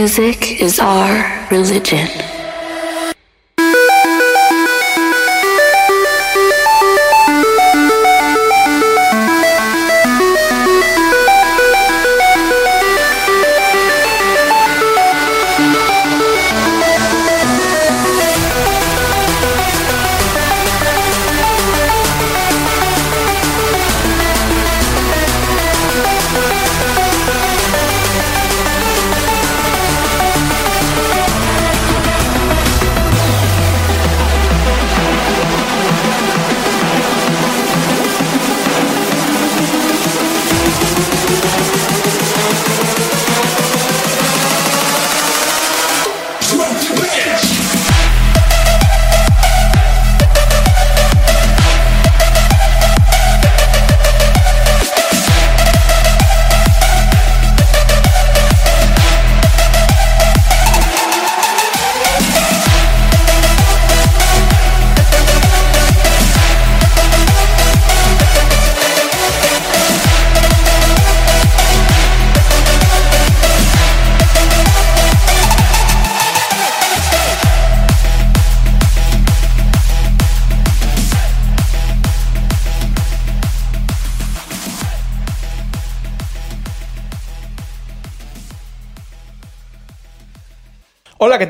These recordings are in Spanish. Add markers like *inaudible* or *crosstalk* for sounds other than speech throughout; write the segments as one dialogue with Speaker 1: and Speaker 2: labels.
Speaker 1: Music is our religion.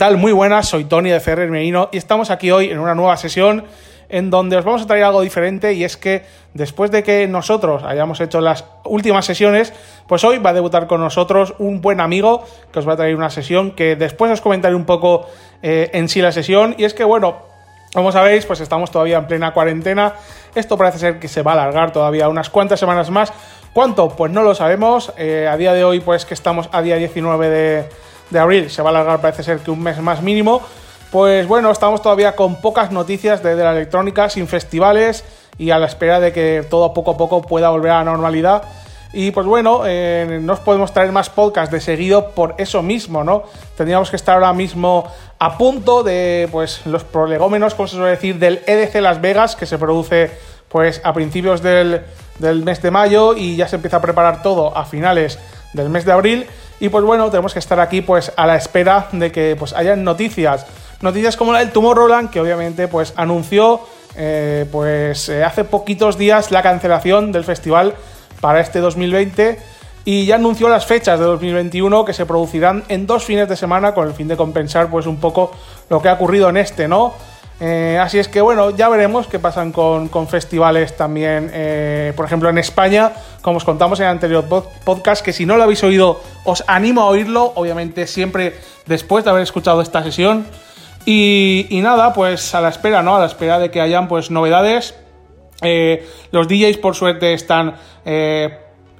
Speaker 2: Tal? Muy buenas, soy Tony de Ferrer Merino y estamos aquí hoy en una nueva sesión en donde os vamos a traer algo diferente y es que después de que nosotros hayamos hecho las últimas sesiones, pues hoy va a debutar con nosotros un buen amigo que os va a traer una sesión que después os comentaré un poco eh, en sí la sesión y es que bueno, como sabéis, pues estamos todavía en plena cuarentena. Esto parece ser que se va a alargar todavía unas cuantas semanas más. ¿Cuánto? Pues no lo sabemos. Eh, a día de hoy, pues que estamos a día 19 de, de abril se va a alargar parece ser que un mes más mínimo. Pues bueno, estamos todavía con pocas noticias de, la electrónica, sin festivales y a la espera de que todo poco a poco pueda volver a la normalidad. Y pues bueno, eh, no os podemos traer más podcasts de seguido por eso mismo, ¿no? Tendríamos que estar ahora mismo a punto de pues los prolegómenos, como se suele decir, del EDC Las Vegas, que se produce pues a principios del, del mes de mayo y ya se empieza a preparar todo a finales del mes de abril. Y pues bueno, tenemos que estar aquí pues a la espera de que pues hayan noticias. Noticias como la del Tomorrowland, que obviamente pues anunció eh, pues eh, hace poquitos días la cancelación del festival para este 2020 y ya anunció las fechas de 2021 que se producirán en dos fines de semana con el fin de compensar pues un poco lo que ha ocurrido en este, ¿no? Eh, así es que bueno, ya veremos qué pasan con, festivales también, eh, por ejemplo en España, como os contamos en el anterior podcast, que si no lo habéis oído, os animo a oírlo, obviamente siempre después de haber escuchado esta sesión. Y, nada, pues a la espera, ¿no? A la espera de que hayan pues novedades. Eh, los DJs por suerte están... y,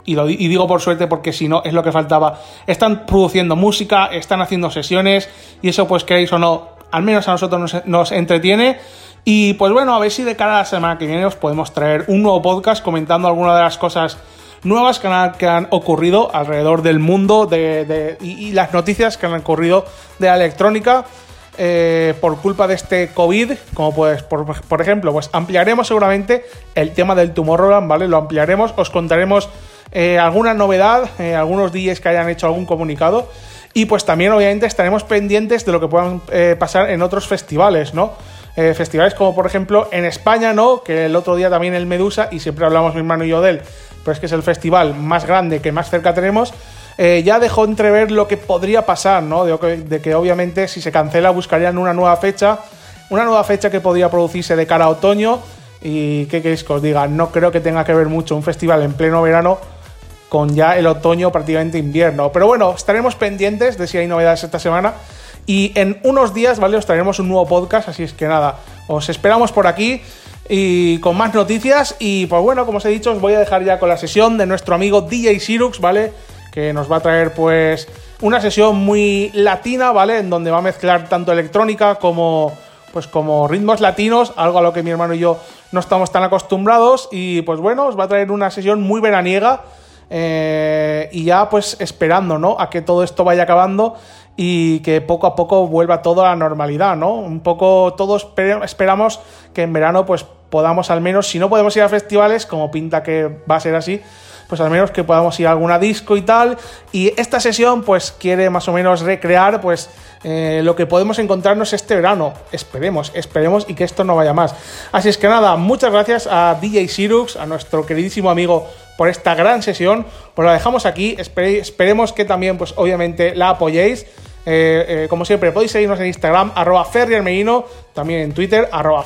Speaker 2: y digo por suerte porque si no es lo que faltaba. Están produciendo música, están haciendo sesiones y eso pues queréis o no al menos a nosotros nos, entretiene. Y pues bueno, a ver si de cara a la semana que viene os podemos traer un nuevo podcast comentando algunas de las cosas nuevas que han, ocurrido alrededor del mundo de, y, las noticias que han ocurrido de la electrónica eh, por culpa de este COVID. Como pues, por, ejemplo, pues ampliaremos seguramente el tema del Tomorrowland, ¿vale? Lo ampliaremos, os contaremos eh, alguna novedad, eh, algunos días que hayan hecho algún comunicado. Y pues también, obviamente, estaremos pendientes de lo que puedan eh, pasar en otros festivales, ¿no? Eh, festivales como, por ejemplo, en España, ¿no? Que el otro día también el Medusa, y siempre hablamos mi hermano y yo de él, pero es que es el festival más grande que más cerca tenemos. Eh, ya dejó entrever lo que podría pasar, ¿no? De, que obviamente si se cancela buscarían una nueva fecha, una nueva fecha que podría producirse de cara a otoño. Y qué queréis que os diga, no creo que tenga que ver mucho un festival en pleno verano con ya el otoño prácticamente invierno. Pero bueno, estaremos pendientes de si hay novedades esta semana. Y en unos días, ¿vale? Os traeremos un nuevo podcast, así es que nada, os esperamos por aquí y con más noticias. Y pues bueno, como os he dicho, os voy a dejar ya con la sesión de nuestro amigo DJ Sirux, ¿vale? Que nos va a traer pues una sesión muy latina, ¿vale? En donde va a mezclar tanto electrónica como pues como ritmos latinos, algo a lo que mi hermano y yo no estamos tan acostumbrados. Y pues bueno, os va a traer una sesión muy veraniega eh, y ya pues esperando, ¿no? A que todo esto vaya acabando y que poco a poco vuelva todo a la normalidad, ¿no? Un poco todos esperamos que en verano pues podamos al menos, si no podemos ir a festivales, como pinta que va a ser así, pues al menos que podamos ir a alguna disco y tal. Y esta sesión pues quiere más o menos recrear pues eh, lo que podemos encontrarnos este verano. Esperemos, esperemos y que esto no vaya más. Así es que nada, muchas gracias a DJ Sirux, a nuestro queridísimo amigo por esta gran sesión. Pues la dejamos aquí, esperemos que también pues obviamente la apoyéis. Eh, eh, como siempre, podéis seguirnos en Instagram, arroba también en Twitter, arroba.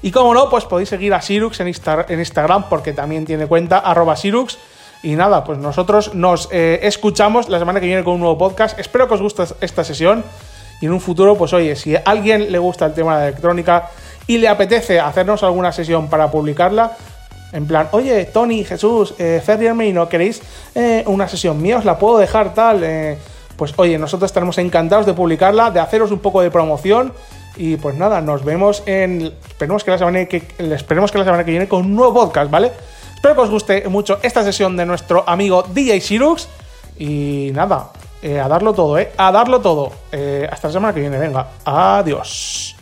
Speaker 2: Y como no, pues podéis seguir a Sirux en, en Instagram, porque también tiene cuenta, arroba Sirux. Y nada, pues nosotros nos eh, escuchamos la semana que viene con un nuevo podcast. Espero que os guste esta sesión. Y en un futuro, pues oye, si a alguien le gusta el tema de electrónica y le apetece hacernos alguna sesión para publicarla, en plan, oye, Tony, Jesús, eh, Ferriarmeino, ¿queréis una sesión mía? ¿Os la puedo dejar tal? pues oye, nosotros estaremos encantados de publicarla, de haceros un poco de promoción. Y pues nada, nos vemos en. Esperemos que la semana que, esperemos que, la semana que viene con un nuevo podcast, ¿vale? Espero que os guste mucho esta sesión de nuestro amigo DJ Sirux. Y nada, eh, a darlo todo, ¿eh? A darlo todo. Eh, hasta la semana que viene, venga. Adiós.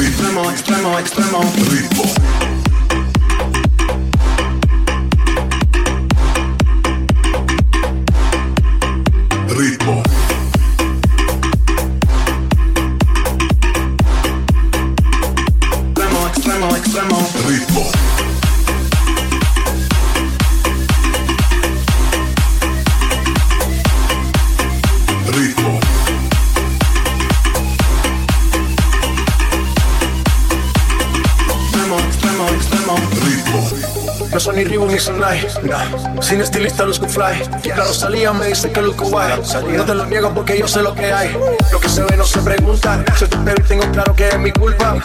Speaker 2: Extremo, extremo, extremo, extremo.
Speaker 3: Sin estilista luzco fly. Claro, salía, me dice que luzco guay. No te lo niego porque yo sé lo que hay. Lo que se ve no se pregunta. Soy tu y tengo claro que es mi culpa.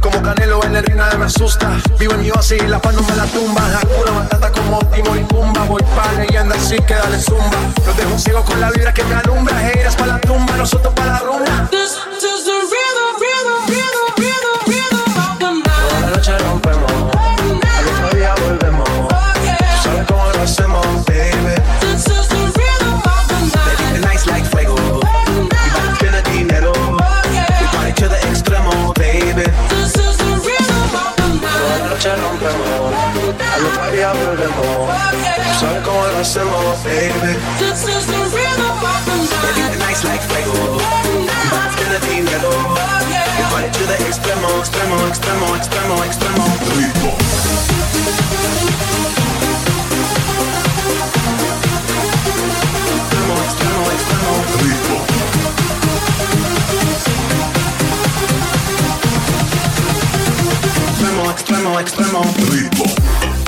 Speaker 3: Como Canelo en la arena me asusta. Vivo en mi así y la paz no me la tumba. Hakuna Matata como Timor y Pumba. Voy pa' leyenda así que dale zumba. Los dejo ciego con la vibra que me alumbra. Heiras pa' la tumba, nosotros pa' la over them all. So I'm going on some more, baby. This is the rhythm of the night. Keep the nights like fuego. It's gonna be mellow. Invite to the extremo, extremo, extremo, extremo, extremo. Extremo, extremo, extremo. Extremo, extremo, extremo.
Speaker 4: Extremo.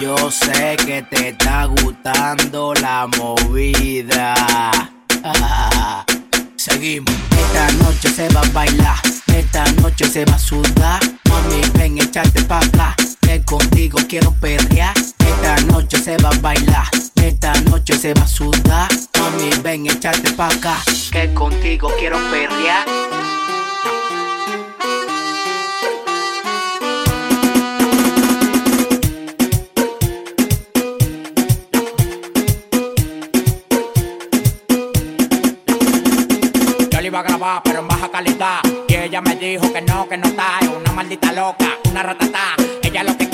Speaker 5: Yo sé
Speaker 6: que te está gustando la movida. *laughs* Seguimos. Esta noche se va a bailar. Esta noche se va a sudar. Mami, ven, echarte pa' acá. Ven contigo, quiero perrear. Esta noche se va a bailar. Esta noche se
Speaker 7: va a
Speaker 6: sudar. Mami, ven, echarte pa' acá. Que contigo quiero perrear. iba a grabar, pero en baja calidad. Y ella me dijo que no,
Speaker 8: que no
Speaker 9: está. Es una maldita loca, una ratata. Ella lo que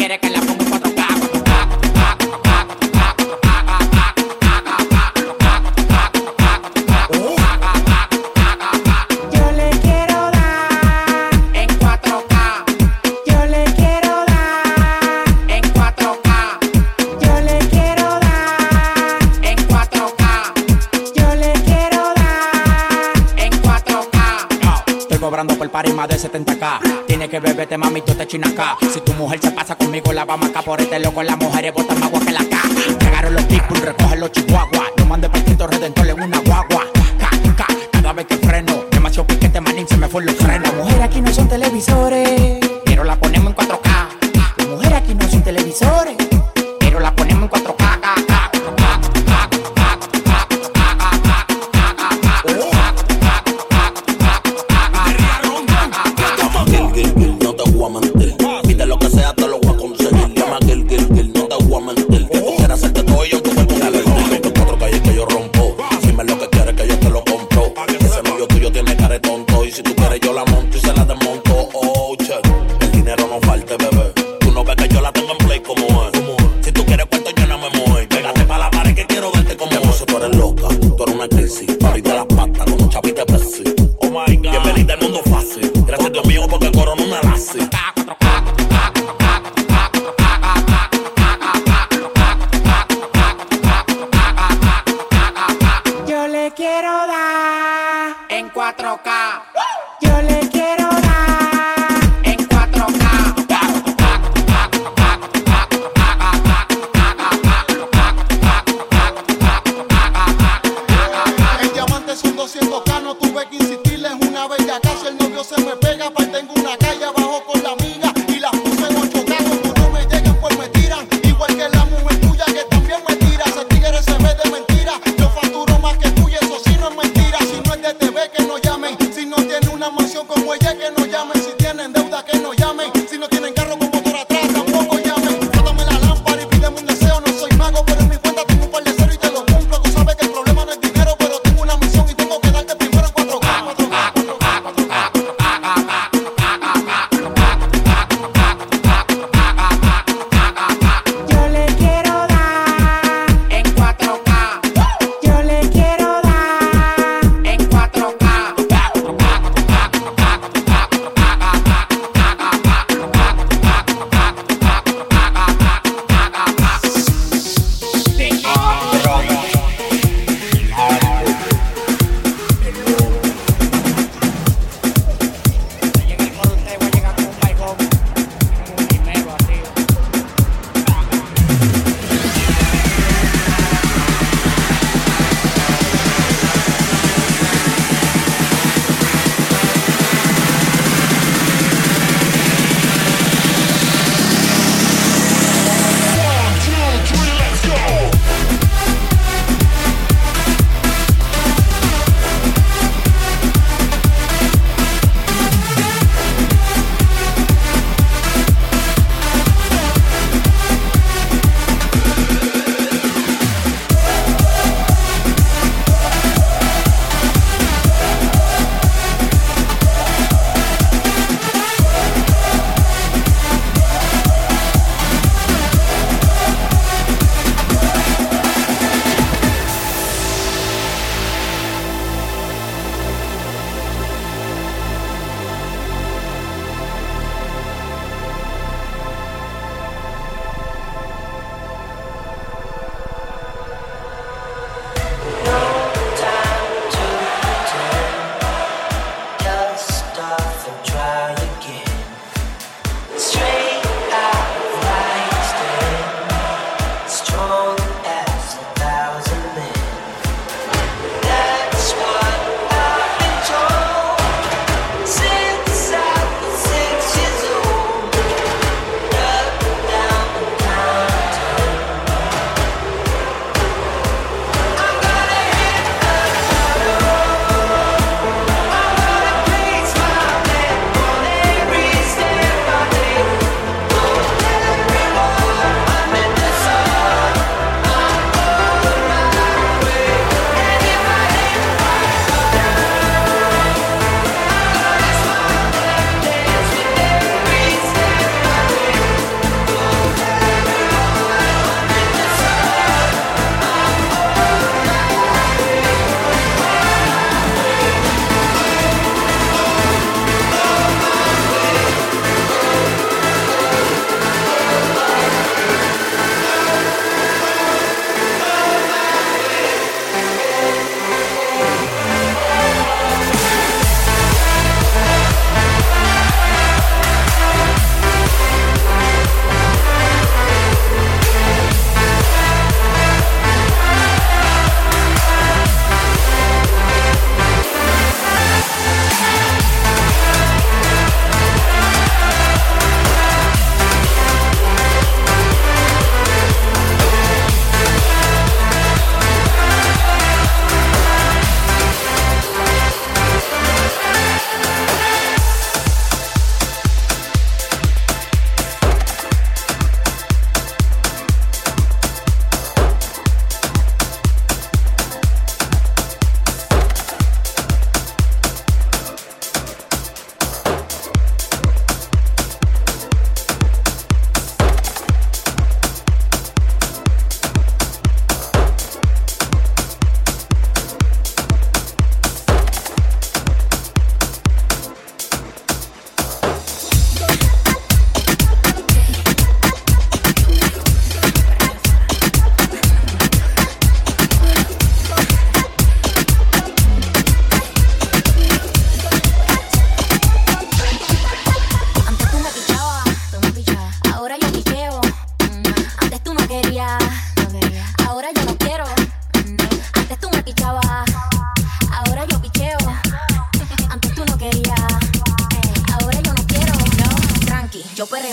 Speaker 9: el party más de 70k. Tiene que beberte, mami, tú te chinas acá. Si tu mujer se pasa conmigo, la vamos acá por este loco. Las mujeres botan más agua que la K. Llegaron los people, recogen los chihuahuas. No mande para el redentor en una guagua. Cada vez que freno, demasiado piquete, manín, se me fue los frenos. Mujeres aquí no son televisores Yo la monto y
Speaker 7: se la desmonto.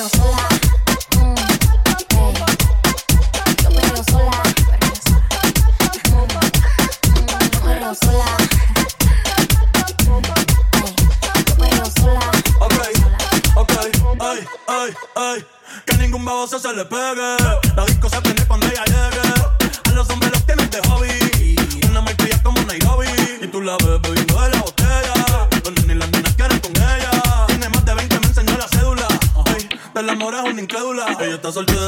Speaker 7: sola. soltó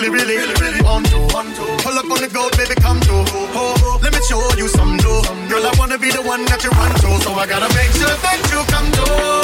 Speaker 7: really, really, really, really to. Pull up on the goat, baby, come to. Oh, let me show you some new. Girl, I wanna be the one that you run to, so I gotta make sure that you come
Speaker 8: to.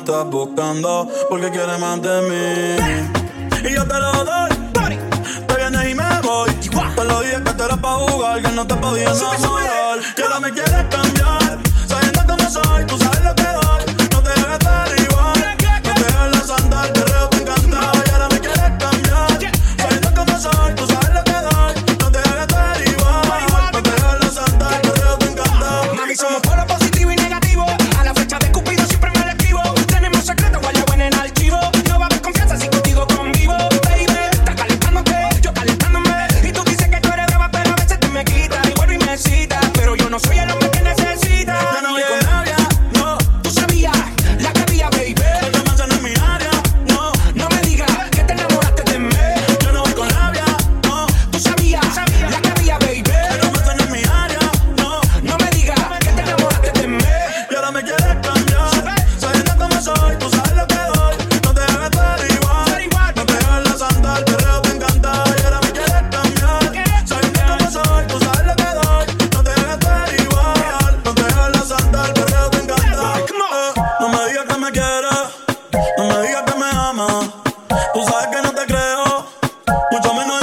Speaker 6: estás buscando porque quieres más de mí. Y yo te lo doy, te vienes y me voy. Te lo dije que te era pa' jugar, que no te podía enamorar. Que ahora me quieres cambiar, sabiendo cómo soy, tú sabes lo que mucho menos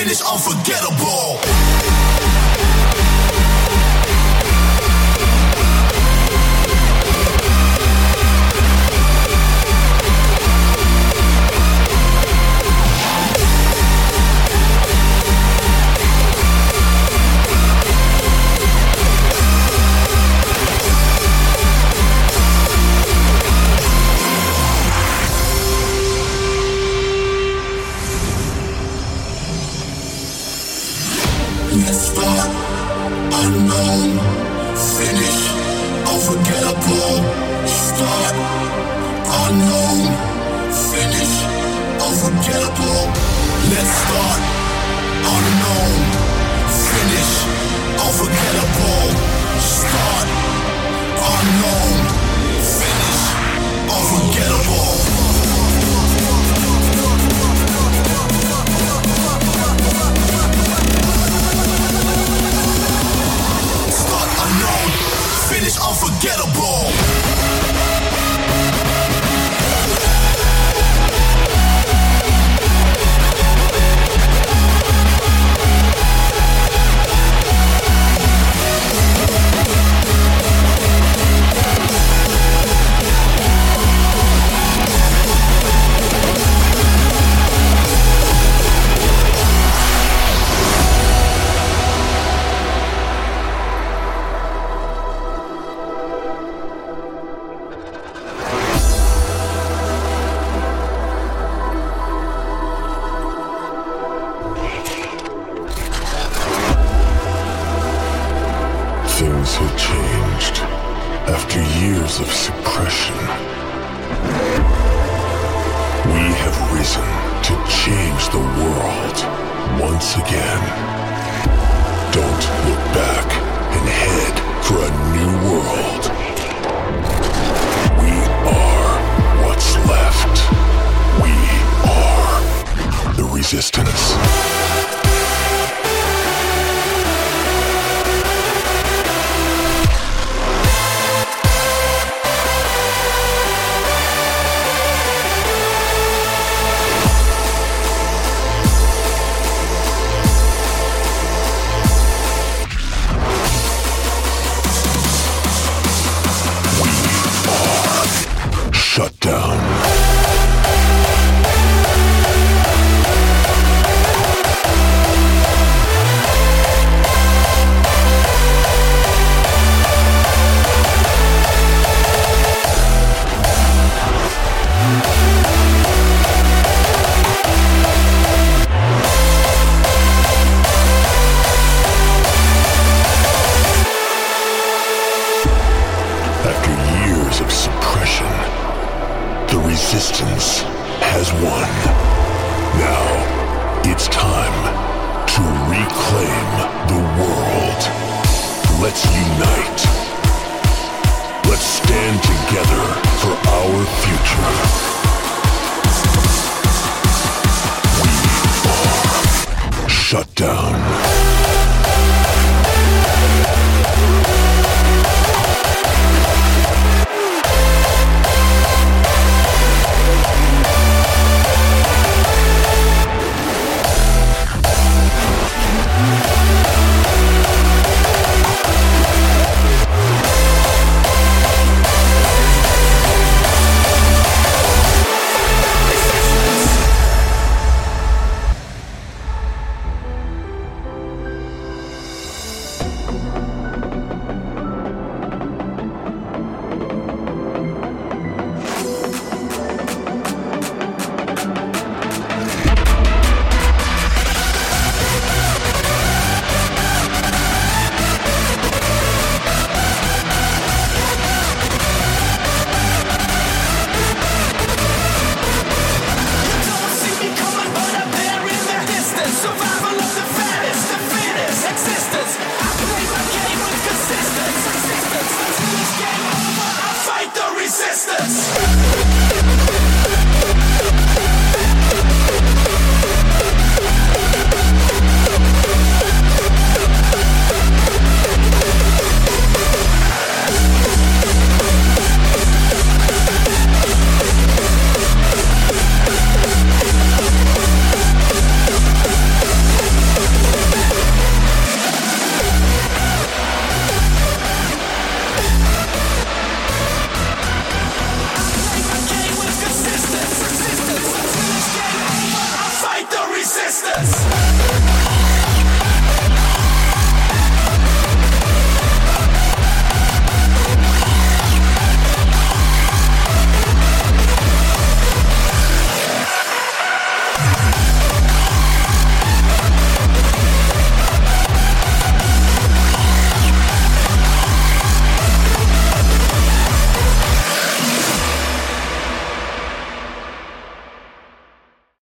Speaker 10: finish unforgettable. reason to
Speaker 11: change the world once again. Don't look back and head for a new world. We are what's left. We are the resistance.